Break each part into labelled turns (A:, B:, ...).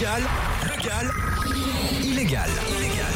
A: Légal, légal, illégal, illégal.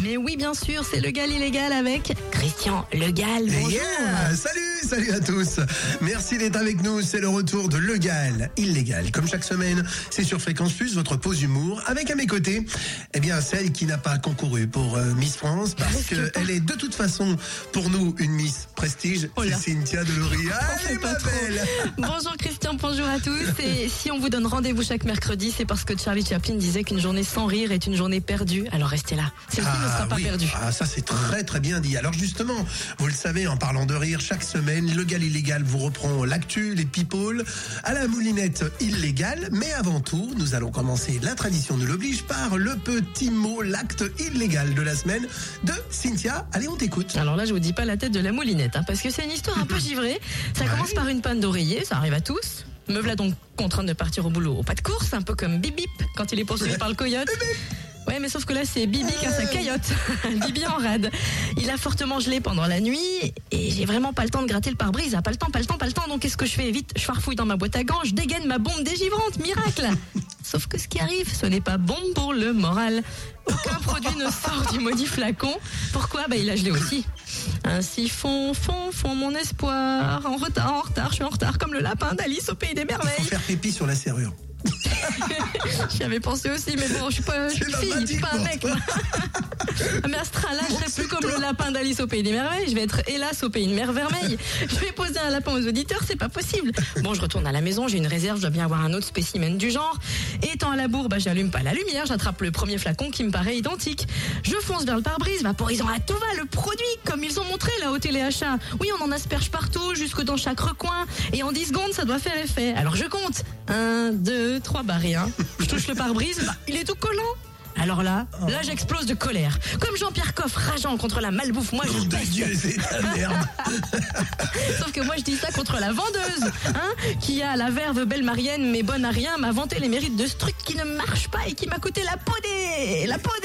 B: Mais oui, bien sûr, c'est le gal illégal avec Christian Le Gal. Bonjour.
C: Yeah Salut, salut à tous. Merci d'être avec nous. C'est le retour de Legal, illégal. Comme chaque semaine, c'est sur Fréquence Plus, votre pause humour. Avec à mes côtés, eh bien, celle qui n'a pas concouru pour euh, Miss France parce
B: pas.
C: qu'elle est de toute façon pour nous une Miss Prestige.
B: Oh
C: c'est Cynthia Delory.
B: On
C: Allez,
B: pas
C: ma belle.
B: Bonjour Christian, bonjour à tous. Et si on vous donne rendez-vous chaque mercredi, c'est parce que Charlie Chaplin disait qu'une journée sans rire est une journée perdue. Alors restez là. Celle-ci ne sera pas
C: oui.
B: perdue.
C: Ah, ça c'est très très bien dit. Alors justement, vous le savez, en parlant de rire, chaque semaine, le gal illégal vous reprend l'actu, les people, à la moulinette illégale. Mais avant tout, nous allons commencer, la tradition nous l'oblige, par le petit mot, l'acte illégal de la semaine de Cynthia. Allez, on t'écoute.
B: Alors là, je vous dis pas la tête de la moulinette, hein, parce que c'est une histoire un peu givrée. Ça
C: Ouais.
B: commence par une panne d'oreiller, ça arrive à tous. Me voilà donc contrainte de partir au boulot au pas de course, un peu comme Bip Bip quand il est poursuivi par le coyote. Ouais, mais sauf que là, c'est Bibi qui a sa caillotte. Bibi en rade. Il a fortement gelé pendant la nuit et j'ai vraiment pas le temps de gratter le pare-brise. Ah, Pas le temps, pas le temps, pas le temps. Donc qu'est-ce que je fais? Vite, je farfouille dans ma boîte à gants, je dégaine ma bombe dégivrante. Miracle Sauf que ce qui arrive, ce n'est pas bon pour le moral. Aucun produit ne sort du maudit flacon. Pourquoi? Bah il a gelé aussi. Ainsi fond, fond, fond mon espoir. En retard, en retard, je suis en retard comme le lapin d'Alice au pays des
C: Faut
B: merveilles.
C: faire pipi sur la serrure.
B: J'y avais pensé aussi, mais bon, je suis pas une fille, je suis pas un mec. mais Astra, là, je serai plus comme le lapin d'Alice au pays des merveilles. Je vais être hélas au pays de mer vermeille. Je vais poser un lapin aux auditeurs, c'est pas possible. Bon, je retourne à la maison, j'ai une réserve, je dois bien avoir un autre spécimen du genre. Étant à la bourre, bah, j'allume pas la lumière, j'attrape le premier flacon qui me paraît identique. Je fonce vers le pare-brise, vaporisant à tout va le produit, comme ils ont montré là au téléachat. Oui, on en asperge partout, jusque dans chaque recoin. Et en 10 secondes, ça doit faire effet. Alors je compte. 1, 2, 3, bah rien. Je touche le pare-brise, bah, il est tout collant. Alors là, là j'explose de colère. Comme Jean-Pierre Coff rageant contre la malbouffe, moi je.
C: Dieu, c'est ta merde.
B: Sauf que moi je dis ça contre la vendeuse, hein, qui a la verve belle marienne mais bonne à rien, m'a vanté les mérites de ce truc qui ne marche pas et qui m'a coûté la peau des, la peau des,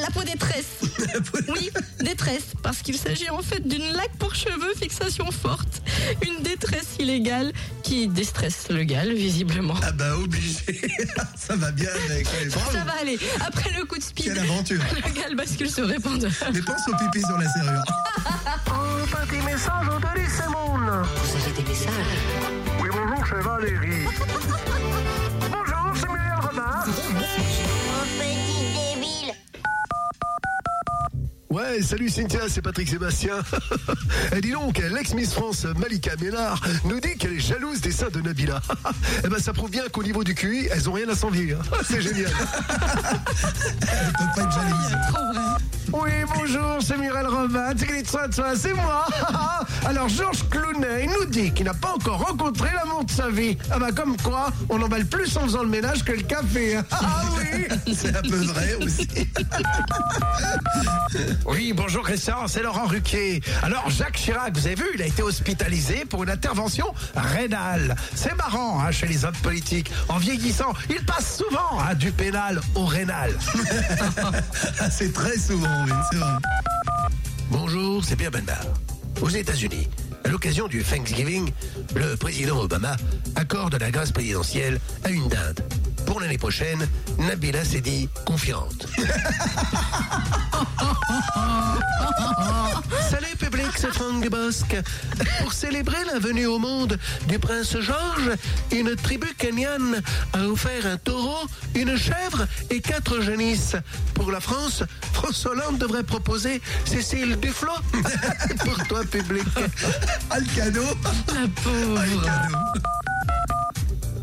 B: la peau des tresses. Oui, détresse, parce qu'il s'agit en fait d'une laque pour cheveux, fixation forte, une détresse illégale qui déstresse le gal visiblement.
C: Ah bah obligé. Ça va bien avec. ouais.
B: Ça va aller. Après le coup de speed,
C: Quelle aventure.
B: le gal bascule sur répondeur.
C: Mais pense au pipi sur la serrure.
D: Un petit message.
E: Vous avez des messages?
D: Oui, bonjour, c'est Valérie.
F: Ouais, salut Cynthia, c'est Patrick Sébastien. Et dis donc, l'ex-Miss France Malika Ménard nous dit qu'elle est jalouse des seins de Nabila. Eh ben, ça prouve bien qu'au niveau du QI, elles ont rien à s'envier. hein. C'est génial.
C: Elle peut pas être jalouse.
B: Trop vrai.
D: Oui, bonjour, c'est Muriel Robin. C'est moi. Alors, Georges Clounet il nous dit qu'il n'a pas encore rencontré l'amour de sa vie. Ah bah, comme quoi, on emballe plus en faisant le ménage que le café. Ah oui.
C: C'est un peu vrai aussi.
D: Oui, bonjour Christian, c'est Laurent Ruquier. Alors Jacques Chirac, vous avez vu, il a été hospitalisé pour une intervention rénale. C'est marrant hein, chez les hommes politiques. En vieillissant, il passe souvent hein, du pénal au rénal.
C: C'est très souvent,
F: Bonjour, c'est Pierre Benbar. Aux États-Unis, à l'occasion du Thanksgiving, le président Obama accorde la grâce présidentielle à une dinde. Pour l'année prochaine, Nabila s'est dit confiante. Salut public, c'est Franck Dubosc. Pour célébrer la venue au monde du prince Georges, une tribu kenyane a offert un taureau, une chèvre et quatre génisses. Pour la France, François Hollande devrait proposer Cécile Duflo. Pour toi, public.
C: Ah, le cadeau.
B: La
C: Ah,
B: pauvre.
C: cadeau.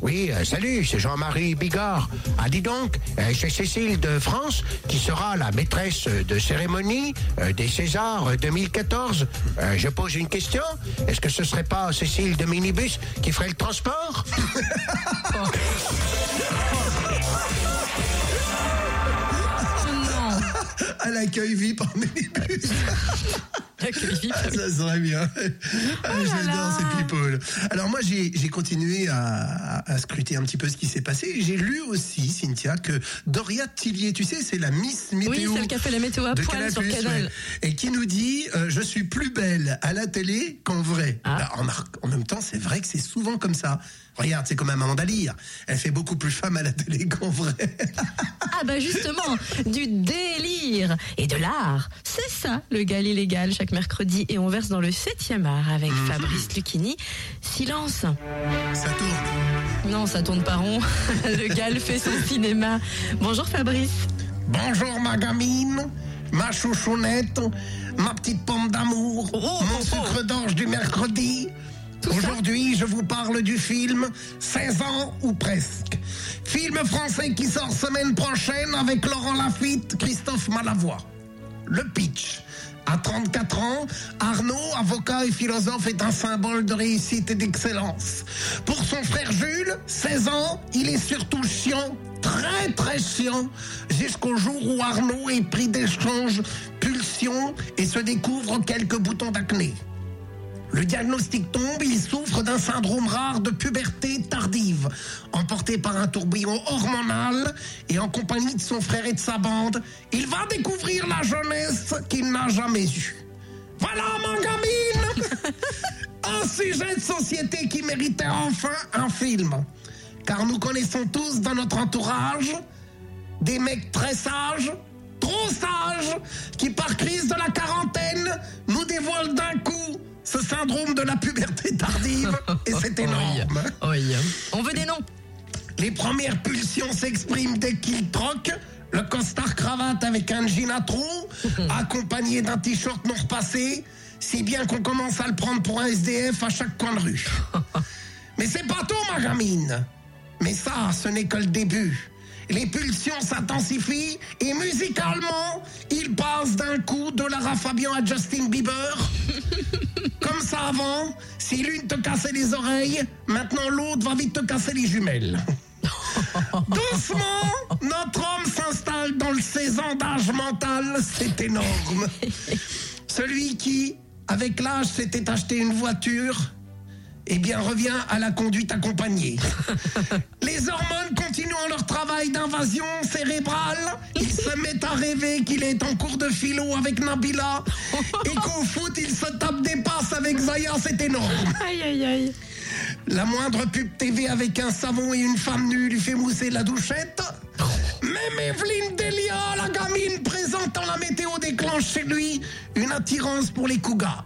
F: Oui, euh, salut, c'est Jean-Marie Bigard. Ah, dis donc, euh, c'est Cécile de France qui sera la maîtresse de cérémonie euh, des Césars euh, 2014. Euh, je pose une question. Est-ce que ce serait pas Cécile de Minibus qui ferait le transport?
B: Non.
C: À l'accueil VIP en minibus. Ah, ça serait bien. Ah,
B: Oh là
C: J'adore ces people. Alors moi, j'ai continué à, à scruter un petit peu ce qui s'est passé. J'ai lu aussi, Cynthia, que Doria Tillier, tu sais, c'est la Miss
B: Oui,
C: Météo.
B: celle qui a fait la météo à poil sur
C: Canal+, ouais. Et qui nous dit euh, Je suis plus belle à la télé qu'en vrai.
B: Ah.
C: Bah, en, en même temps, c'est vrai que c'est souvent comme ça. Regarde, c'est comme Amanda Lear. Elle fait beaucoup plus femme à la télé qu'en vrai.
B: Ah bah justement, du délire et de l'art. C'est ça, le gal illégal, chaque mercredi. Et on verse dans le 7e art avec Fabrice Lucchini. Silence.
C: Ça tourne.
B: Non, ça tourne pas rond. Le gal fait son cinéma. Bonjour Fabrice.
C: Bonjour ma gamine, ma chouchounette, ma petite pomme d'amour,
B: Oh, oh,
C: mon
B: oh.
C: sucre d'orge du mercredi. Aujourd'hui, je vous parle du film 16 ans ou presque. Film français qui sort semaine prochaine avec Laurent Lafitte, Christophe Malavoie. Le pitch. À 34 ans, Arnaud, avocat et philosophe, est un symbole de réussite et d'excellence. Pour son frère Jules, 16 ans, il est surtout chiant, très très chiant, jusqu'au jour où Arnaud est pris d'échanges, pulsions et se découvre quelques boutons d'acné. Le diagnostic tombe, il souffre d'un syndrome rare de puberté tardive. Emporté par un tourbillon hormonal et en compagnie de son frère et de sa bande, il va découvrir la jeunesse qu'il n'a jamais eue. Voilà, mon gamine Un sujet de société qui méritait enfin un film. Car nous connaissons tous dans notre entourage des mecs très sages, trop sages, qui par crise de la quarantaine nous dévoilent d'un coup ce syndrome de la puberté tardive. Et c'est énorme.
B: On veut des noms.
C: Les premières pulsions s'expriment dès qu'il troque. Le costard cravate avec un jean à trous, accompagné d'un t-shirt non repassé, si bien qu'on commence à le prendre pour un SDF à chaque coin de rue. Mais c'est pas tout, ma gamine. Mais ça, ce n'est que le début. Les pulsions s'intensifient et musicalement, il passe d'un coup de Lara Fabian à Justin Bieber. Comme ça avant, si l'une te cassait les oreilles, maintenant l'autre va vite te casser les jumelles. Doucement, notre homme s'installe dans le 16 ans d'âge mental, c'est énorme. Celui qui, avec l'âge, s'était acheté une voiture, eh bien revient à la conduite accompagnée. Les hormones continuant leur travail d'invasion cérébrale. Il se met à rêver qu'il est en cours de philo avec Nabila et qu'au foot il se tape des passes avec Zaya, c'est énorme.
B: Aïe aïe aïe.
C: La moindre pub TV avec un savon et une femme nue lui fait mousser la douchette. Même Evelyne Delia, la gamine présentant la météo, déclenche chez lui une attirance pour les cougars.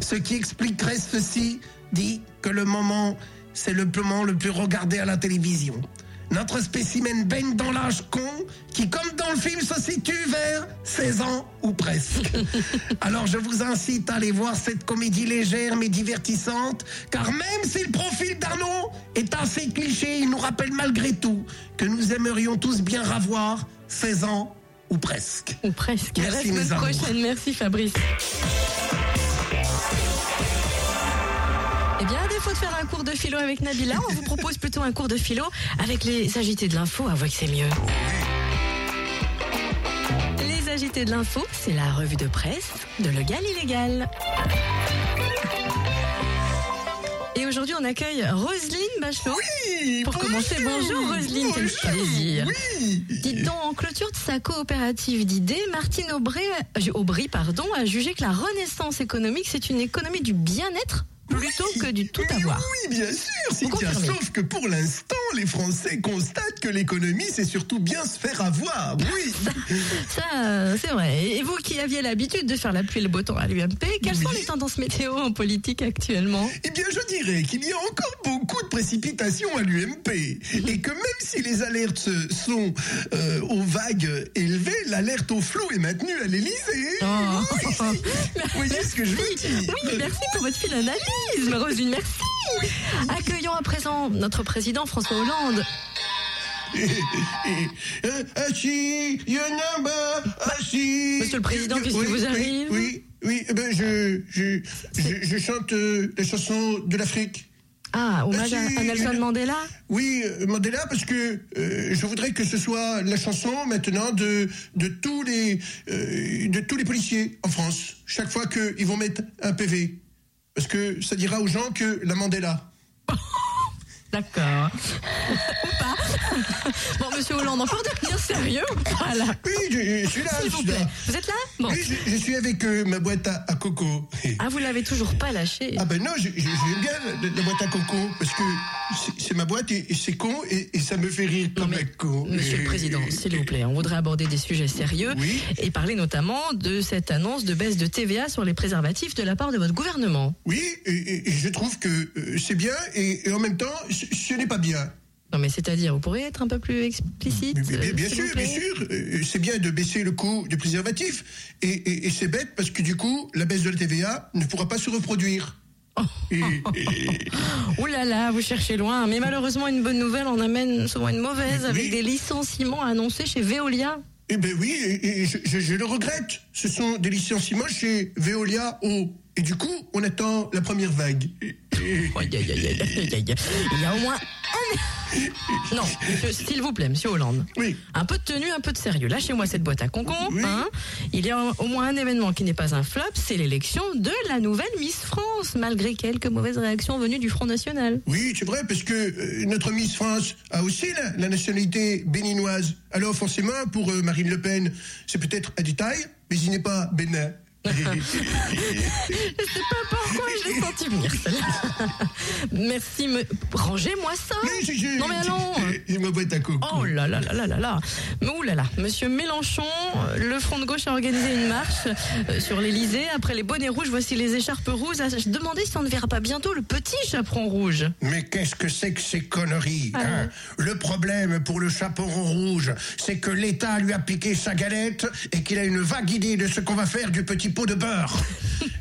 C: Ce qui expliquerait ceci, dit que le moment, c'est le moment le plus regardé à la télévision. Notre spécimen baigne dans l'âge con, qui, comme dans le film, se situe vers 16 ans ou presque. Alors je vous incite à aller voir cette comédie légère mais divertissante, car même si le profil d'Arnaud est assez cliché, il nous rappelle malgré tout que nous aimerions tous bien ravoir 16 ans ou presque.
B: Ou presque.
C: Merci, mes
B: prochaine. Merci Fabrice. Bien, à défaut de faire un cours de philo avec Nabila, on vous propose plutôt un cours de philo avec les agités de l'info. Avouez que c'est mieux. Les agités de l'info, c'est la revue de presse de Legal Illégal. Et aujourd'hui, on accueille Roselyne Bachelot. Pour commencer, bonjour Roselyne, quel plaisir. Dites donc, en clôture de sa coopérative d'idées, Martine Aubry, euh, Aubry pardon, a jugé que la renaissance économique, c'est une économie du bien-être plutôt que du tout avoir.
C: Oui, bien sûr, Cynthia. Sauf que pour l'instant, les Français constatent que l'économie, c'est surtout bien se faire avoir. Oui.
B: Ça, c'est vrai. Et vous qui aviez l'habitude de faire la pluie et le beau temps à l'UMP, quelles sont
C: Oui.
B: les tendances météo en politique actuellement?
C: Eh bien, je dirais qu'il y a encore beaucoup de précipitations à l'UMP. Et que même si les alertes sont euh, aux vagues élevées, l'alerte au flot est maintenue à l'Elysée.
B: Oh.
C: Vous voyez ce que je veux dire
B: Oui, merci pour votre fine analyse, Merci. Accueillons à présent notre président François Hollande. Monsieur le Président, qu'est-ce qui vous arrive
C: Oui, oui, eh ben je, je, je, je chante euh, la chanson de l'Afrique.
B: Ah, hommage à, Nelson Mandela
C: Oui, euh, Mandela, parce que euh, je voudrais que ce soit la chanson maintenant de, de, tous, les, euh, de tous les policiers en France, chaque fois qu'ils vont mettre un PV. Parce que ça dira aux gens que la Mandela?
B: D'accord. Ou pas Bon, monsieur Hollande, encore devenir sérieux Voilà.
C: Oui, je, je suis là.
B: S'il
C: je
B: vous
C: suis là.
B: plaît. Vous êtes là Bon.
C: Oui, je, je suis avec euh, ma boîte à, à coco.
B: Ah, vous l'avez toujours pas lâché.
C: Ah ben non, j'aime bien la, la boîte à coco parce que c'est- ma boîte et, et c'est con et, et ça me fait rire comme
B: mais,
C: un con.
B: Monsieur le Président, s'il vous plaît, on voudrait aborder des sujets sérieux
C: Oui.
B: et parler notamment de cette annonce de baisse de TVA sur les préservatifs de la part de votre gouvernement.
C: Oui, et, et- et je trouve que euh, c'est bien et, et en même temps, ce, n'est pas bien.
B: Non, mais c'est-à-dire, vous pourriez être un peu plus explicite
C: Mais- mais-
B: euh,
C: bien
B: vous
C: sûr, bien sûr. euh, C'est bien de baisser le coût du préservatif. Et, et- et c'est bête parce que du coup, la baisse de la TVA ne pourra pas se reproduire. Et-
B: Ouh là là, vous cherchez loin. Mais malheureusement, une bonne nouvelle en amène souvent une mauvaise
C: Oui.
B: avec des licenciements annoncés chez Veolia.
C: Eh ben oui, et, je, le regrette. Ce sont des licenciements chez Veolia Eau. Et du coup, on attend la première vague.
B: Il y a au moins un... Non, s'il vous plaît, monsieur Hollande.
C: Oui.
B: Un peu de tenue, un peu de sérieux. Lâchez-moi cette boîte à concon.
C: Oui.
B: Hein Il y a au moins un événement qui n'est pas un flop, c'est l'élection de la nouvelle Miss France, malgré quelques mauvaises réactions venues du Front National.
C: Oui, c'est vrai, parce que euh, notre Miss France a aussi la, la nationalité béninoise. Alors forcément, pour euh, Marine Le Pen, c'est peut-être un détail, mais il n'est pas bénin.
B: Je sais pas pourquoi je l'ai senti venir, celle-là. Merci, me... rangez-moi ça. Non mais allons.
C: J'ai ma boîte à coco.
B: Oh là là là là là là ouh là là Monsieur Mélenchon, le Front de gauche a organisé une marche euh, sur l'Elysée. Après les bonnets rouges, voici les écharpes rouges. Ah, Je demandais si on ne verra pas bientôt le petit chaperon rouge.
C: Mais qu'est-ce que c'est que ces conneries
B: Ah
C: hein? Le problème pour le chaperon rouge, c'est que l'État lui a piqué sa galette et qu'il a une vague idée de ce qu'on va faire du petit de beurre.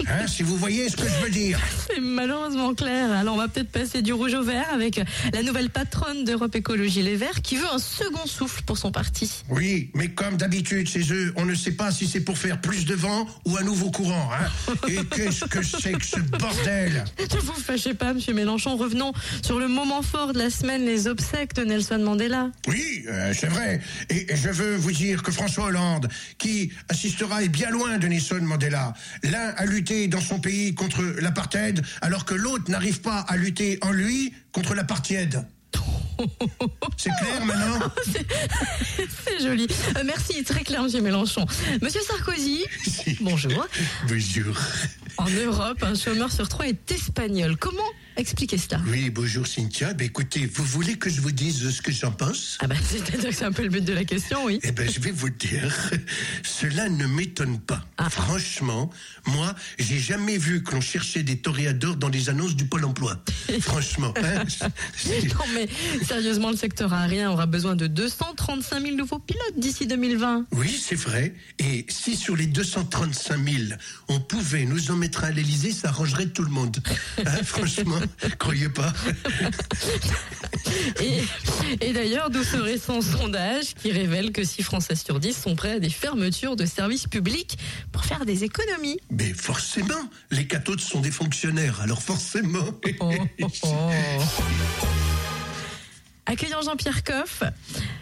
C: Hein, si vous voyez ce que je veux dire.
B: C'est malheureusement clair. Alors on va peut-être passer du rouge au vert avec la nouvelle patronne d'Europe Écologie Les Verts qui veut un second souffle pour son parti.
C: Oui, mais comme d'habitude chez eux, on ne sait pas si c'est pour faire plus de vent ou un nouveau courant. Hein et qu'est-ce que c'est que ce bordel?
B: Ne vous fâchez pas, Monsieur Mélenchon. Revenons sur le moment fort de la semaine, les obsèques de Nelson Mandela.
C: Oui, euh, c'est vrai. Et je veux vous dire que François Hollande, qui assistera est bien loin de Nelson Mandela. L'un a lutté dans son pays contre l'apartheid, alors que l'autre n'arrive pas à lutter en lui contre l'apartheid. C'est clair maintenant
B: C'est joli. Euh, merci, très clair, Monsieur Mélenchon. Monsieur Sarkozy, bonjour.
C: Bonjour.
B: En Europe, un chômeur sur trois est espagnol. Comment expliquer cela?
C: Oui, bonjour Cynthia. Ben, écoutez, vous voulez que je vous dise ce que j'en pense?
B: Ah bah c'est-à-dire que c'est un peu le but de la question, oui.
C: Eh ben, je vais vous dire, cela ne m'étonne pas.
B: Ah.
C: Franchement, moi, j'ai jamais vu que l'on cherchait des toréadors dans les annonces du Pôle emploi. Franchement. hein,
B: Non mais sérieusement, le secteur aérien aura besoin de 235 000 nouveaux pilotes d'ici 2020.
C: oui, c'est vrai. Et si sur les 235 000, on pouvait nous en mettre à l'Elysée, ça arrangerait tout le monde. Hein, franchement, croyez pas.
B: Et, et d'ailleurs, d'où ce récent sondage qui révèle que 6 Français sur 10 sont prêts à des fermetures de services publics pour faire des économies.
C: Mais forcément, les cathodiques sont des fonctionnaires, alors forcément.
B: Oh, oh, oh. Accueillant Jean-Pierre Coff,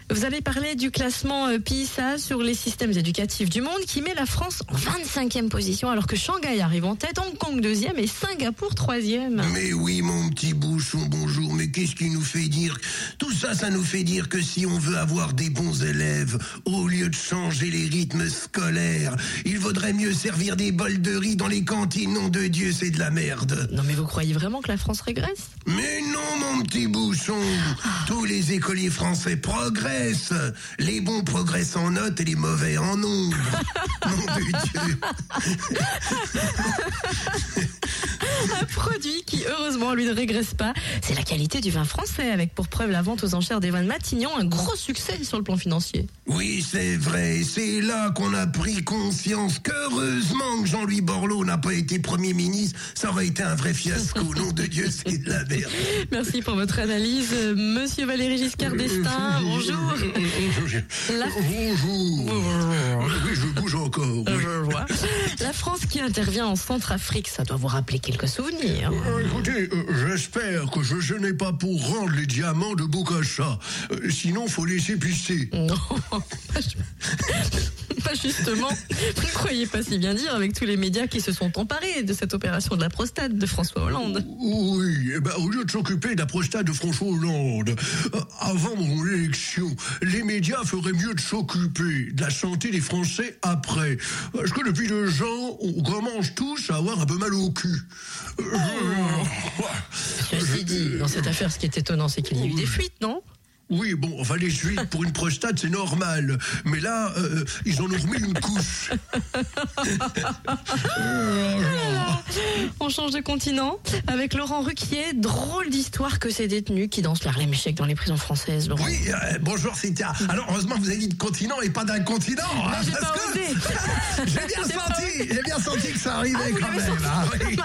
B: vous allez parler du classement euh, PISA sur les systèmes éducatifs du monde qui met la France en 25e position alors que Shanghai arrive en tête, Hong Kong deuxième et Singapour troisième.
C: Mais oui, mon petit bouchon, bonjour. Mais qu'est-ce qui nous fait dire Tout ça, ça nous fait dire que si on veut avoir des bons élèves, au lieu de changer les rythmes scolaires, il vaudrait mieux servir des bols de riz dans les cantines. Nom de Dieu, c'est de la merde.
B: Non mais vous croyez vraiment que la France régresse?
C: Mais non, mon petit bouchon. Tous les écoliers français progressent. Les bons progressent en notes et les mauvais en nombre. Nom de Dieu.
B: Un produit qui, heureusement, lui ne régresse pas, c'est la qualité du vin français, avec pour preuve la vente aux enchères des vins de Matignon, un gros succès sur le plan financier.
C: Oui, c'est vrai. C'est là qu'on a pris conscience qu'heureusement que Jean-Louis Borloo n'a pas été Premier ministre. Ça aurait été un vrai fiasco. Nom de Dieu, c'est de la merde.
B: Merci pour votre analyse, euh, Monsieur Valéry Giscard d'Estaing. Bonjour. La-
C: Bonjour. Oui, je bouge encore. oui.
B: Je vois. La France qui intervient en Centrafrique, ça doit vous rappeler quelques souvenirs.
C: Euh, Écoutez, euh, j'espère que je, je n'ai pas pour rendre les diamants de Bokassa. Euh, sinon, faut laisser pisser.
B: Non, Bah justement, vous ne croyez pas si bien dire avec tous les médias qui se sont emparés de cette opération de la prostate de François Hollande.
C: Oui, eh ben, au lieu de s'occuper de la prostate de François Hollande, avant mon élection, les médias feraient mieux de s'occuper de la santé des Français après. Parce que depuis deux ans, on commence tous à avoir un peu mal au cul. Euh,
B: Ceci dit, dans cette affaire, ce qui est étonnant, c'est qu'il y a eu des fuites, non?
C: Oui, bon, enfin les fuites pour une prostate, c'est normal. Mais là, euh, ils en ont remis une couche.
B: On change de continent avec Laurent Ruquier. Drôle d'histoire que ces détenus qui dansent l'Harlem Shake dans les prisons françaises, Laurent.
C: Oui, euh, bonjour Cynthia. Alors heureusement vous avez dit de continent et pas d'un continent. hein,
B: j'ai
C: que- bien senti, j'ai bien senti que ça arrivait
B: Ah,
C: quand même.
B: senti.
C: hein, oui.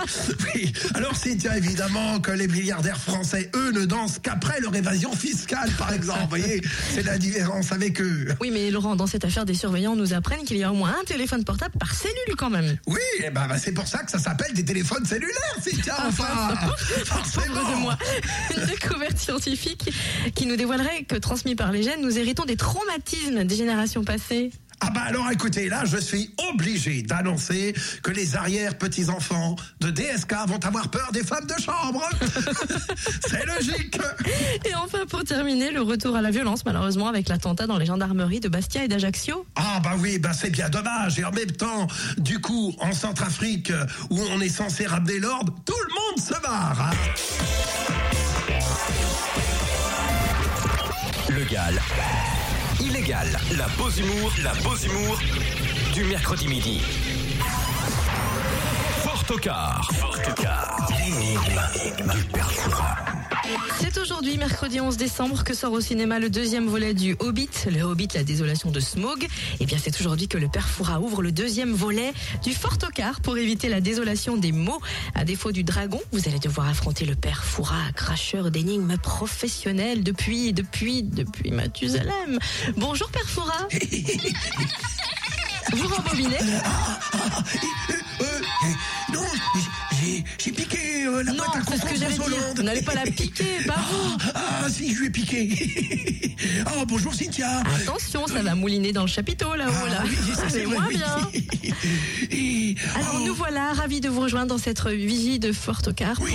C: Oui. Alors Cynthia, évidemment que les milliardaires français, eux, ne dansent qu'après leur évasion fiscale, par exemple. Vous voyez, c'est la différence avec eux.
B: Oui, mais Laurent, dans cette affaire, des surveillants nous apprennent qu'il y a au moins un téléphone portable par cellule quand même.
C: Oui, eh ben, bah, c'est pour ça que ça s'appelle des téléphones cellulaires, Cynthia. Enfin, forcément.
B: Pauvre de moi. Une découverte scientifique qui nous dévoilerait que transmis par les gènes, nous héritons des traumatismes des générations passées.
C: Ah bah alors écoutez, là je suis obligé d'annoncer que les arrière-petits-enfants de DSK vont avoir peur des femmes de chambre. C'est logique.
B: Et enfin, pour terminer, le retour à la violence, malheureusement, avec l'attentat dans les gendarmeries de Bastia et d'Ajaccio.
C: Ah bah oui, bah c'est bien dommage. Et en même temps, du coup, en Centrafrique, où on est censé ramener l'ordre, tout le monde se barre. hein.
A: Légal. La pause humour. La pause humour. Du mercredi midi. Fort au quart. Fort au quart. L'énigme du.
B: C'est aujourd'hui, mercredi 11 décembre, que sort au cinéma le deuxième volet du Hobbit, le Hobbit, la désolation de Smaug. Et bien, c'est aujourd'hui que le père Fouras ouvre le deuxième volet du Fort Ocar pour éviter la désolation des mots. À défaut du dragon, vous allez devoir affronter le père Fouras, cracheur d'énigmes professionnel depuis, depuis, depuis Mathusalem. Bonjour père Fouras. Vous rembobinez
C: Euh, euh, non, j'ai piqué euh, la
B: Non,
C: boîte à
B: c'est ce que j'allais dire. N'allez pas la piquer, pas vous.
C: Ah, ah, si, je lui ai piqué. oh, bonjour Cynthia.
B: Attention, ça va mouliner dans le chapiteau là-haut, là.
C: Ah oui,
B: C'est moins
C: oui.
B: bien.
C: Et,
B: Alors
C: oh,
B: nous voilà ravis de vous rejoindre dans cette vigie de Fort Ocar pour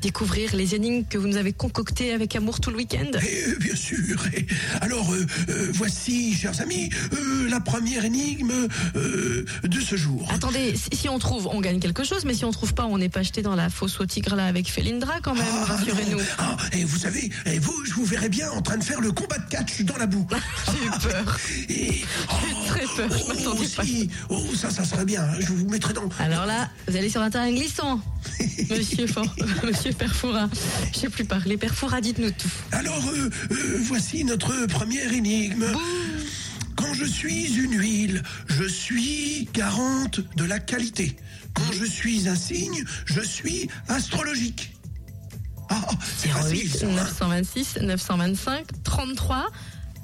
B: découvrir les énigmes que vous nous avez concoctées avec amour tout le week-end.
C: eh, bien sûr. Et alors, euh, euh, voici, chers amis, euh, la première énigme de ce jour.
B: Attendez, si, si on trouve, on gagne quelque chose, mais si on trouve pas, on n'est pas jeté dans la fosse au tigre avec Felindra quand même,
C: Ah,
B: rassurez-nous.
C: non. Ah, et vous savez, et vous, je vous verrai bien en train de faire le combat de catch dans la boue.
B: J'ai eu peur.
C: Et, oh,
B: très peur, je
C: oh,
B: m'attendais pas.
C: si. Oh, ça, ça serait bien. Je vous mettrai dans.
B: Alors là, vous allez sur un terrain glissant. Monsieur Fort, Monsieur Perfoura. Je sais plus parler. Perfoura, dites-nous tout.
C: Alors, euh, euh, voici notre première énigme. Quand je suis une huile, je suis garante de la qualité. Quand je suis un signe, je suis astrologique. Ah, c'est facile.
B: 08
C: ça, hein.
B: 926 925 33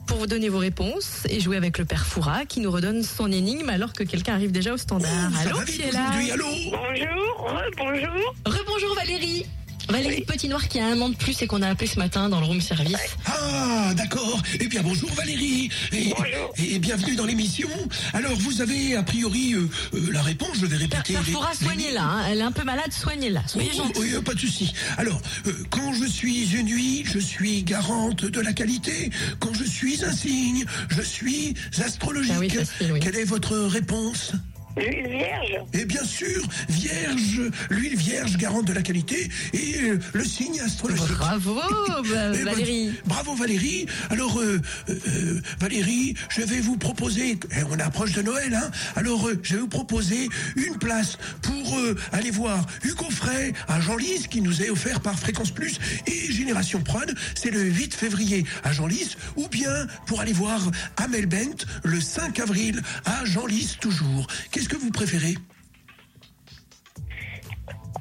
B: pour vous donner vos réponses et jouer avec le père Foura qui nous redonne son énigme alors que quelqu'un arrive déjà au standard.
C: Oh,
B: Allô, qui est là
C: aujourd'hui. Allô
E: Bonjour, bonjour.
B: Rebonjour Valérie. Valérie Petit Noir qui a un an de plus et qu'on a appelé ce matin dans le room service.
C: Ah, d'accord. Eh bien, bonjour Valérie. Et,
E: Bonjour.
C: et bienvenue dans l'émission. Alors, vous avez a priori euh, euh, la réponse. Je vais répéter. les-
B: Foura,
C: les-
B: soignez-la. hein. Elle est un peu malade, soignez-la. Soyez
C: Oh,
B: gentil.
C: oui, euh, pas de souci. Alors, euh, quand je suis une huile, je suis garante de la qualité. Quand je suis un signe, je suis astrologique.
B: Ah oui, facile, oui.
C: Quelle est votre réponse?
E: L'huile vierge.
C: Et bien sûr, vierge, l'huile vierge garante de la qualité et euh, le signe astrologique.
B: Bravo bah,
C: Eh ben,
B: Valérie.
C: bravo Valérie. Alors euh, euh, Valérie, je vais vous proposer, eh, on approche de Noël, hein. Alors euh, je vais vous proposer une place pour euh, aller voir Hugo Frey à Genlis qui nous est offert par Fréquence Plus et Génération Prod. C'est le 8 février à Genlis, ou bien pour aller voir Amel Bent le 5 avril à Genlis toujours. Qu'est-ce que vous préférez?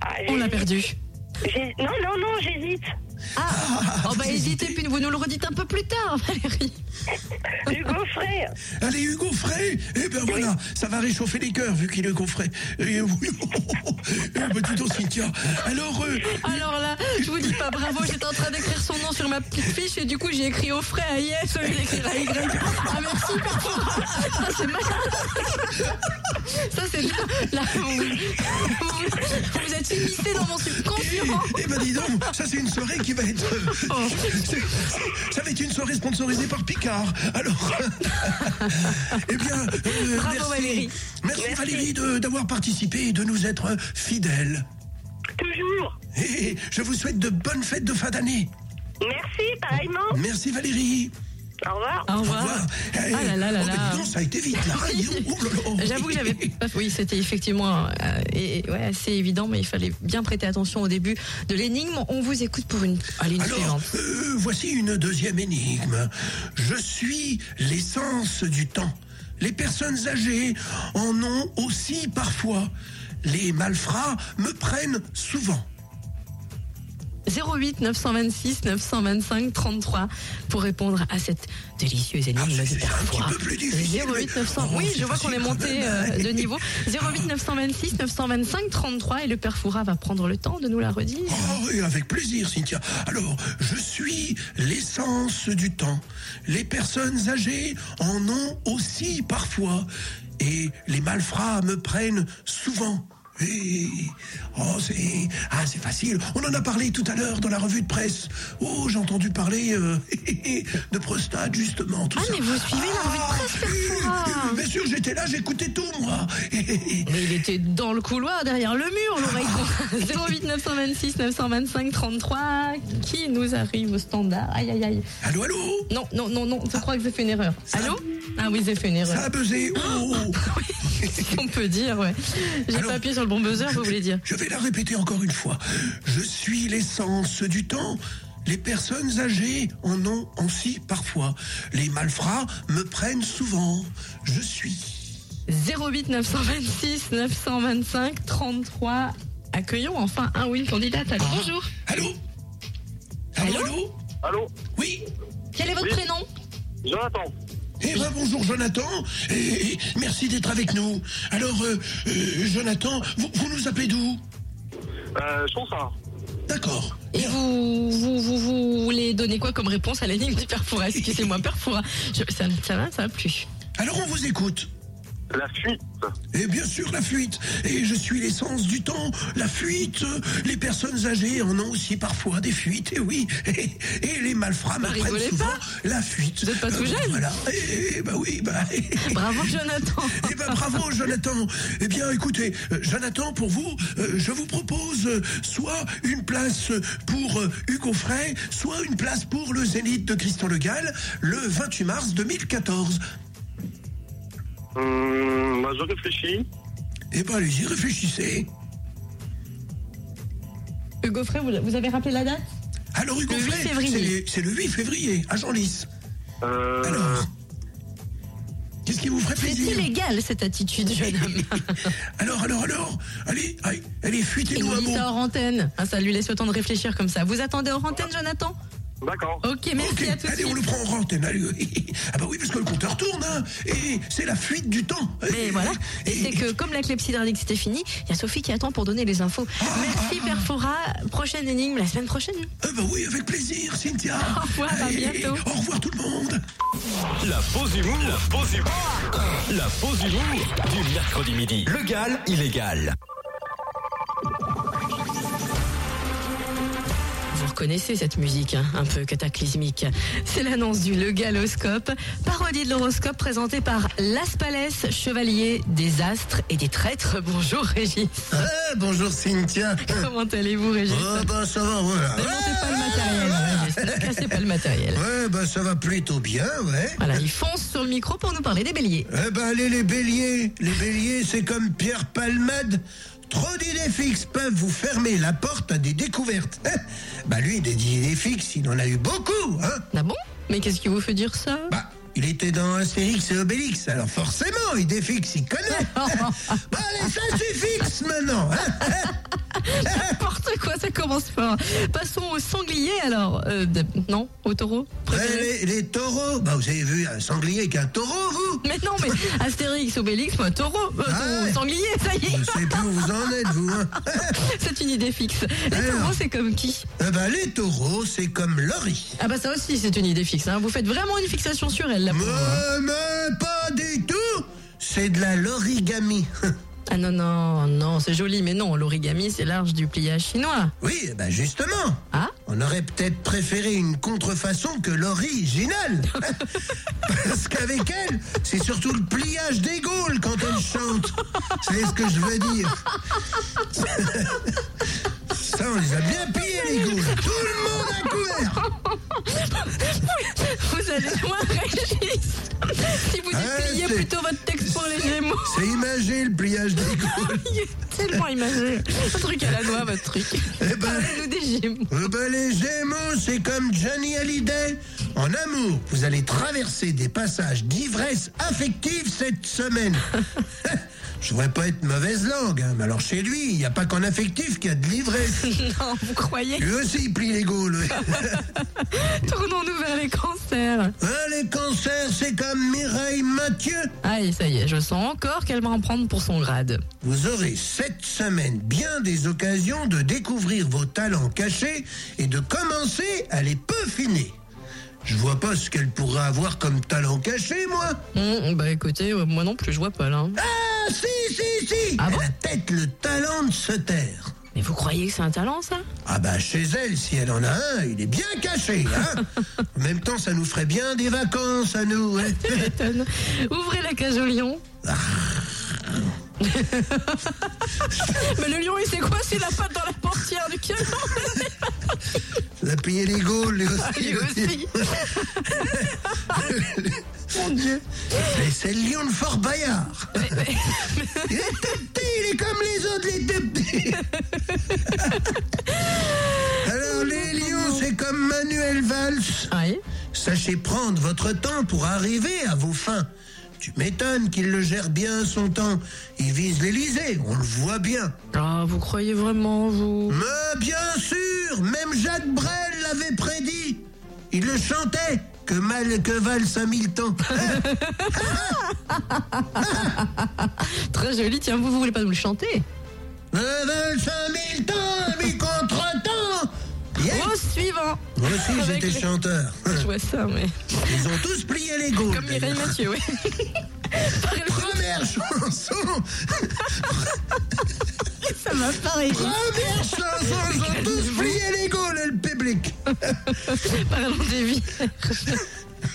E: Ah,
B: On l'a perdu.
E: Non, non, non, j'hésite.
B: Ah, oh bah hésitez puis vous nous le redites un peu plus tard, Valérie.
E: Hugo Frère.
C: Allez, Hugo Frey Eh ben voilà, ça va réchauffer les cœurs vu qu'il est Hugo Frey. Et oui, eh ben, dis donc, Cynthia. Alors, euh,
B: Alors là, je vous dis pas bravo, j'étais en train d'écrire son nom sur ma petite fiche et du coup j'ai écrit au frais à yes au lieu d'écrire à Y. Ah merci Perfora. Ça c'est mal. Ça c'est là, là vous, vous, vous êtes immiscé dans mon subconscient.
C: eh ben dis donc, ça c'est une soirée qui va être... euh,
B: Oh.
C: Ça va être une soirée sponsorisée par Alors, eh bien, euh,
B: Bravo,
C: merci.
B: Valérie.
C: Merci,
E: Merci.
C: Valérie d'avoir participé et de nous être fidèles.
E: Toujours.
C: Et je vous souhaite de bonnes fêtes de fin d'année.
E: Merci, pareillement.
C: Merci Valérie.
E: Au revoir.
B: Au
C: Au
B: revoir.
C: revoir. Eh,
B: Ah là là là
C: oh, ben,
B: là.
C: Donc, ça a été vite là. Oh.
B: J'avoue que j'avais. Oui, c'était effectivement euh, et, et ouais, assez évident, mais il fallait bien prêter attention au début de l'énigme. On vous écoute pour une, allez, une
C: Alors, euh, voici une deuxième énigme. Je suis l'essence du temps. Les personnes âgées en ont aussi parfois. Les malfrats me prennent souvent.
B: 08 926 925 33 pour répondre à cette délicieuse énigme
C: Ah, c'est-
B: de
C: c'est un
B: Perfora.
C: petit peu plus difficile,
B: 08
C: mais-
B: 900.
C: Oh,
B: oui, je vois qu'on est monté euh, de niveau. 08 926 925 33 et le Perfora va prendre le temps de nous la redire.
C: Oh, et avec plaisir, Cynthia. Alors, je suis l'essence du temps. Les personnes âgées en ont aussi parfois. Et les malfrats me prennent souvent. Et... Oh, c'est ah, c'est facile. On en a parlé tout à l'heure dans la revue de presse. Oh, j'ai entendu parler euh, de prostate, justement. Tout
B: Ah,
C: ça.
B: mais vous suivez la revue de presse, Perfora
C: Ah, Bien sûr, j'étais là, j'écoutais tout, moi.
B: Mais il était dans le couloir, derrière le mur, l'oreille. 08 926 925 33 qui nous arrive au standard? Aïe, aïe, aïe.
C: allô, allô?
B: Non, non, non, non, je crois que j'ai fait une erreur. Allô? Ah oui, une erreur.
C: Ça a buzzé. Oh.
B: Oui, on peut dire, ouais. J'ai pas appuyé sur le bon buzzer, vous voulez dire.
C: Je vais la répéter encore une fois. Je suis l'essence du temps. Les personnes âgées en ont aussi parfois. Les malfrats me prennent souvent. Je suis.
B: 08 926 925 33. Accueillons enfin un oui candidate. Allô, bonjour.
C: Allô Allô,
B: Allô
C: allô
G: Allô
C: Oui
B: Quel est votre
G: Oui.
B: prénom?
G: Jonathan
C: Eh ben bonjour Jonathan, et, et merci d'être avec nous. Alors, euh, euh, Jonathan, vous, vous nous appelez d'où?
G: Euh, Chansard.
C: D'accord.
B: Et vous, vous, vous, vous voulez donner quoi comme réponse à l'énigme du Perfora Excusez-moi, Perfora. Je- ça, ça va, ça va plus.
C: Alors on vous écoute.
G: La fuite.
C: Et bien sûr, la fuite. Et je suis l'essence du temps. La fuite. Les personnes âgées en ont aussi parfois des fuites. Et oui. Et, et les malfrats
B: Bah,
C: m'apprennent souvent
B: pas.
C: la fuite.
B: Vous êtes pas tout
C: Euh,
B: jeune.
C: Voilà. Et, bah oui, bah.
B: Bravo, Jonathan.
C: Eh ben bravo Jonathan. Eh bien écoutez, euh, Jonathan, pour vous, euh, je vous propose euh, soit une place pour Hugo Frey, soit une place pour le Zénith de Christian Le Gall le 28 mars 2014.
G: Hum, bah, je réfléchis.
C: Eh ben allez-y, réfléchissez.
B: Hugo Frey, vous, vous avez rappelé la date?
C: Alors Hugo
B: Le 8
C: Frey,
B: février.
C: c'est le 8 février à Genlis.
G: Euh,
C: Alors, qu'est-ce qui vous ferait
B: C'est illégal cette attitude, jeune homme.
C: Alors, alors, alors, allez, allez, fuitez-nous
B: nous
C: un mot.
B: ça hors antenne. Ah, ça lui laisse le temps de réfléchir comme ça. Vous attendez hors antenne, Jonathan?
G: D'accord.
B: Ok, merci à tout de
C: allez, on le prend en antenne. allez. Ah bah oui, parce que le compteur tourne, hein. Et c'est la fuite du temps.
B: Mais voilà, et c'est que comme la clepsydre dit que c'était fini, il y a Sophie qui attend pour donner les infos. Merci Perfora, prochaine énigme la semaine prochaine.
C: Ah bah oui, avec plaisir, Cynthia.
B: Au revoir, à bientôt.
C: Au revoir tout le monde.
A: La pause humour, la pause humour, la pause humour du mercredi midi. Legal, illégal.
B: Vous reconnaissez cette musique hein, un peu cataclysmique. C'est l'annonce du Le Galoscope, parodie de l'horoscope présentée par Las Palais, chevalier des astres et des traîtres. Bonjour Régis.
C: Ah, bonjour Cynthia.
B: Comment allez-vous Régis
C: Ah bah ça va, voilà.
B: Ne montez pas le matériel, Régis. Ne cassez pas le matériel.
C: Ouais, bah ça va plutôt bien, ouais.
B: Voilà, il fonce sur le micro pour nous parler des béliers.
C: Eh ben allez les béliers, les béliers c'est comme Pierre Palmade. Trop d'idées fixes peuvent vous fermer la porte à des découvertes. Hein bah lui, des idées fixes, il en a eu beaucoup, hein
B: Ah bon? Mais qu'est-ce qui vous fait dire ça?
C: Bah, il était dans Astérix et Obélix, alors forcément, idées fixes, il connaît. bon allez, ça suffit maintenant, hein
B: N'importe quoi, ça commence fort. Passons au sanglier alors. Euh, de- non, au taureau
C: les, les taureaux, bah vous avez vu un sanglier avec un taureau, vous
B: Mais non, mais Astérix, Obélix, moi, taureau, euh,
C: Ah
B: taureau,
C: ouais.
B: sanglier, ça y est.
C: Je sais plus où vous en êtes, vous. Hein
B: C'est une idée fixe. Les
C: Alors.
B: taureaux, c'est comme qui?
C: Eh ben, les taureaux, c'est comme Laurie.
B: Ah bah ça aussi, c'est une idée fixe. Hein. Vous faites vraiment une fixation sur elle, là. pour-
C: Mais, mais pas du tout C'est de la lorigami.
B: Ah non, non, non, c'est joli, mais non, l'origami, c'est large du pliage chinois.
C: Oui, eh ben justement.
B: Ah
C: On aurait peut-être préféré une contrefaçon que l'original. Parce qu'avec elle, c'est surtout le pliage des Gaules quand elle chante. C'est ce que je veux dire. Ça, on les a bien pliés, les Gaules. Tout le monde a couvert.
B: Vous allez loin, Régis Si vous
C: Ah,
B: dépliez
C: c'est-
B: plutôt votre texte pour les Gémeaux.
C: C'est imagé, le pliage des Gaules.
B: Il est tellement imagé. Un truc à la noix, votre truc.
C: Eh ben,
B: Parlez-nous des Gémeaux.
C: Eh ben, les Gémeaux, c'est comme Johnny Hallyday. En amour, vous allez traverser des passages d'ivresse affective cette semaine. Je voudrais pas être mauvaise langue, hein, mais alors chez lui, il n'y a pas qu'en affectif qu'il y a de l'ivresse.
B: Non, vous croyez
C: Lui aussi, il plie les Gaules.
B: Tournons-nous vers les cancers.
C: Hein, les cancers, c'est comme Mireille Mathieu.
B: Allez, ça y est, je sens encore qu'elle va en prendre pour son grade.
C: Vous aurez cette semaine bien des occasions de découvrir vos talents cachés et de commencer à les peaufiner. Je vois pas ce qu'elle pourrait avoir comme talent caché, moi.
B: Hum, bah écoutez, euh, moi non plus, je vois pas là.
C: Ah, si, si, si
B: Ah bon
C: a peut-être le talent de se taire.
B: Mais vous croyez que c'est un talent, ça?
C: Ah bah chez elle, si elle en a un, il est bien caché. Hein en même temps, ça nous ferait bien des vacances à nous. hein.
B: Ouvrez la cage au lion. Mais le lion, il sait quoi? C'est la patte dans la portière du camion.
C: Ça a plié les Gaules, aussi.
B: Ah, aussi. Mon Dieu.
C: C'est le lion de Fort Bayard. il est tout petit, il est comme les autres, il est tout petit. Alors les lions, c'est comme Manuel Valls.
B: Oui.
C: Sachez prendre votre temps pour arriver à vos fins. Tu m'étonnes qu'il le gère bien son temps. Il vise l'Élysée, on le voit bien.
B: Ah, vous croyez vraiment, vous?
C: Mais bien sûr, même Jacques Brel l'avait prédit. Il le chantait. Que mal que valent 5000 temps.
B: Très joli. Tiens, vous, vous voulez pas nous le chanter?
C: Que valent 5000 temps, mais contre-temps. Yeah.
B: Au suivant.
C: Moi aussi, j'étais
B: les-
C: chanteur.
B: Je vois ça, mais.
C: Ils ont tous plié les Gaules.
B: Comme Mireille. Mathieu, oui.
C: Première chanson
B: Ça m'a pas régi.
C: Première chanson, ils ont tous plié les Gaules,
B: Parlons des vies.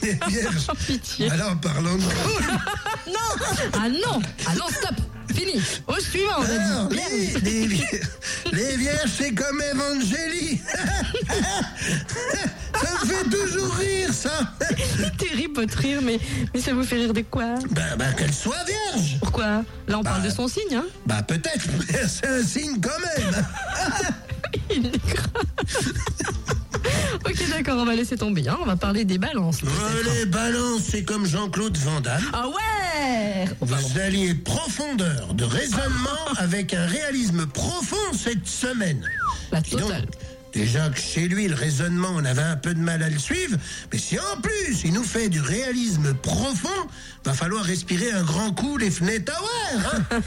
C: Les vierges.
B: Oh, pitié.
C: Alors, parlant de
B: Non Ah non Ah non, stop Fini Au suivant, on a
C: alors,
B: dit.
C: les, les vier- les vierges, c'est comme Evangélie. ça me fait toujours rire, ça.
B: C'est terrible votre rire, mais, mais ça vous fait rire de quoi?
C: Ben, ben, qu'elle soit vierge.
B: Pourquoi? Là, on parle
C: Bah,
B: de son signe, hein
C: Bah, peut-être, mais c'est un signe quand même.
B: Il est grave. Ok, d'accord, on va laisser tomber. Hein. On va parler des balances.
C: les balances, c'est comme Jean-Claude Van Damme.
B: Ah ouais
C: Vous alliez profondeur de raisonnement avec un réalisme profond cette semaine.
B: La
C: donc,
B: totale.
C: Déjà que chez lui, le raisonnement, on avait un peu de mal à le suivre, mais si en plus il nous fait du réalisme profond, va falloir respirer un grand coup les fenêtres aware. Hein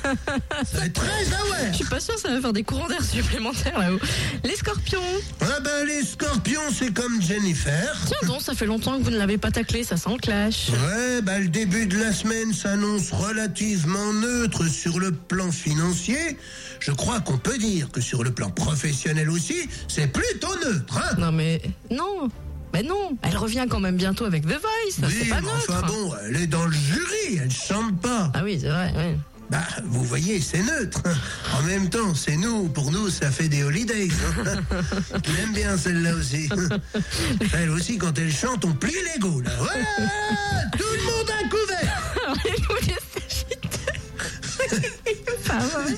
C: ça va être très
B: Je
C: aware.
B: suis pas que ça va faire des courants d'air supplémentaires là-haut. Les scorpions.
C: Ah ben les scorpions, c'est comme Jennifer.
B: Tiens donc, ça fait longtemps que vous ne l'avez pas taclé, ça sent le clash.
C: Ouais, bah le début de la semaine s'annonce relativement neutre sur le plan financier. Je crois qu'on peut dire que sur le plan professionnel aussi, c'est plutôt neutre. Hein
B: Non mais non, mais non, elle revient quand même bientôt avec The Voice, c'est
C: oui,
B: pas
C: mais
B: neutre.
C: enfin bon, elle est dans le jury, elle chante pas.
B: Ah oui, c'est vrai, ouais.
C: Bah, vous voyez, c'est neutre. En même temps, c'est nous, pour nous, ça fait des holidays. hein. Je l'aime bien celle-là aussi. Elle aussi, quand elle chante, on plie les gaules. là. Ouais, tout le monde a couvert.
B: Pas vrai.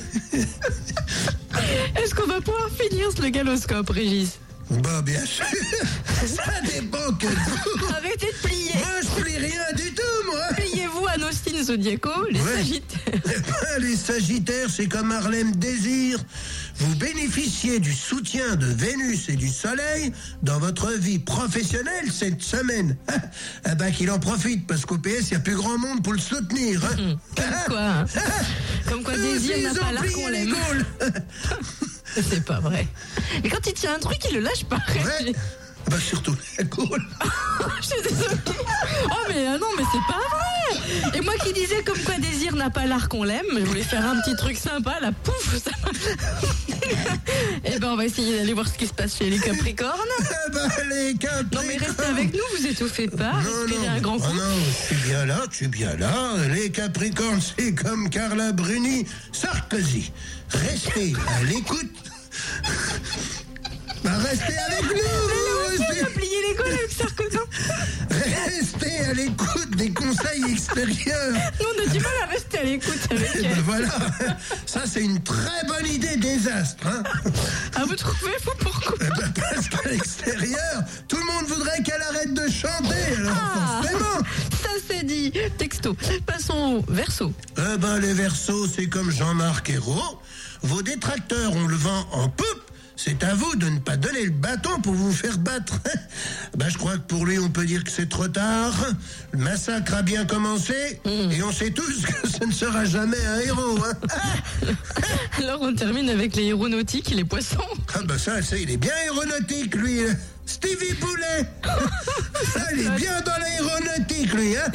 B: Est-ce qu'on va pouvoir finir ce galoscope, Régis?
C: Bah, bien sûr. Ça dépend que.
B: Arrêtez de plier.
C: Moi, je plie rien du tout, moi.
B: Zodiacaux, les
C: Ouais.
B: Sagittaires.
C: Eh ben, les Sagittaires, c'est comme Harlem Désir. vous bénéficiez du soutien de Vénus et du Soleil dans votre vie professionnelle cette semaine. Ah ben qu'il en profite parce qu'au PS, il n'y a plus grand monde pour le soutenir. hein.
B: Comme quoi, hein. Comme quoi, Désir n'a pas l'air qu'on
C: les
B: l'aime.
C: Gaules.
B: C'est pas vrai. Et quand il tient un truc, il le lâche pas.
C: Ouais. Bah surtout les Gaules.
B: Je suis désolée. Oh mais euh, non mais c'est pas vrai. Et moi qui disais comme quoi Désir n'a pas l'art qu'on l'aime, je voulais faire un petit truc sympa, la pouf. Ça... Et ben on va essayer d'aller voir ce qui se passe chez les Capricornes.
C: Ah bah les Capricornes.
B: Non mais restez avec nous, vous étouffez pas, respirez un grand
C: Ah
B: coup.
C: non, je suis bien là, je suis bien là. Les Capricornes, c'est comme Carla Bruni, Sarkozy. Restez à l'écoute. Bah, restez avec nous.
B: On
C: Restez,
B: avec Sarkozy.
C: à l'écoute des conseils extérieurs.
B: Nous on a du mal à rester à l'écoute avec
C: ben
B: elle.
C: voilà, ça c'est une très bonne idée désastre. Hein
B: Ah vous trouvez vous pourquoi
C: Eh ben, parce qu'à l'extérieur, tout le monde voudrait qu'elle arrête de chanter. Alors
B: Ah.
C: forcément.
B: Ça c'est dit. Texto. Passons au verso.
C: Eh ben, les versos, c'est comme Jean-Marc Ayrault. Vos détracteurs ont le vent en poupe. C'est à vous de ne pas donner le bâton pour vous faire battre. ben, je crois que pour lui, on peut dire que c'est trop tard. Le massacre a bien commencé. Et on sait tous que ce ne sera jamais un héros. Hein.
B: Alors on termine avec les héros nautiques, les poissons.
C: ah ben ça, c'est- il est bien aéronautique, lui. hein. Stevie Boulet. ça, il est bien dans l'aéronautique, lui. Hein.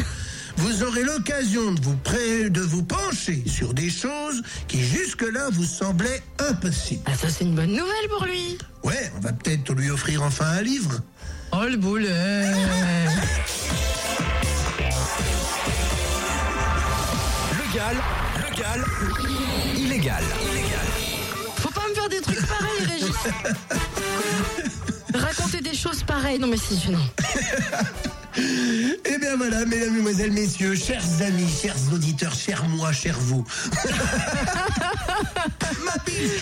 C: Vous aurez l'occasion de vous, pré- de vous pencher sur des choses qui jusque-là vous semblaient impossibles.
B: Ah ça c'est une bonne nouvelle pour lui.
C: Ouais, on va peut-être lui offrir enfin un livre.
B: Oh le boulet.
A: Légal, légal, illégal. Illégal.
B: Faut pas me faire des trucs pareils, Régis. Raconter des choses pareilles. Non mais si, je
C: Eh bien voilà, mesdames, mesdemoiselles, messieurs, chers amis, chers auditeurs, chers moi, chers vous. Ma biche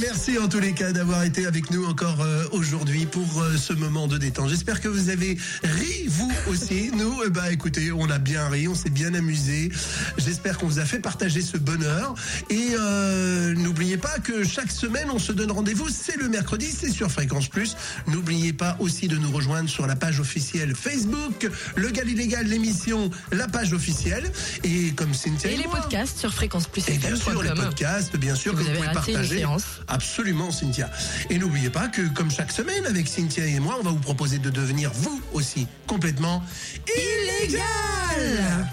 C: merci en tous les cas d'avoir été avec nous encore euh, aujourd'hui pour euh, ce moment de détente. J'espère que vous avez ri, vous aussi. Nous, eh ben, écoutez, on a bien ri, on s'est bien amusé. J'espère qu'on vous a fait partager ce bonheur. Et euh, n'oubliez pas que chaque semaine, on se donne rendez-vous. C'est le mercredi, c'est sur Fréquence Plus. N'oubliez pas aussi de nous rejoindre sur la page officielle Facebook, Le Gal Illégal, l'émission, la page officielle. Et comme Cynthia
B: Et les
C: moi,
B: podcasts sur fréquence plus
C: et bien sûr, les podcasts, bien sûr,
B: Si
C: que
B: vous
C: pouvez partager. Absolument, Cynthia. Et n'oubliez pas que, comme chaque semaine, avec Cynthia et moi, on va vous proposer de devenir, vous aussi, complètement illégal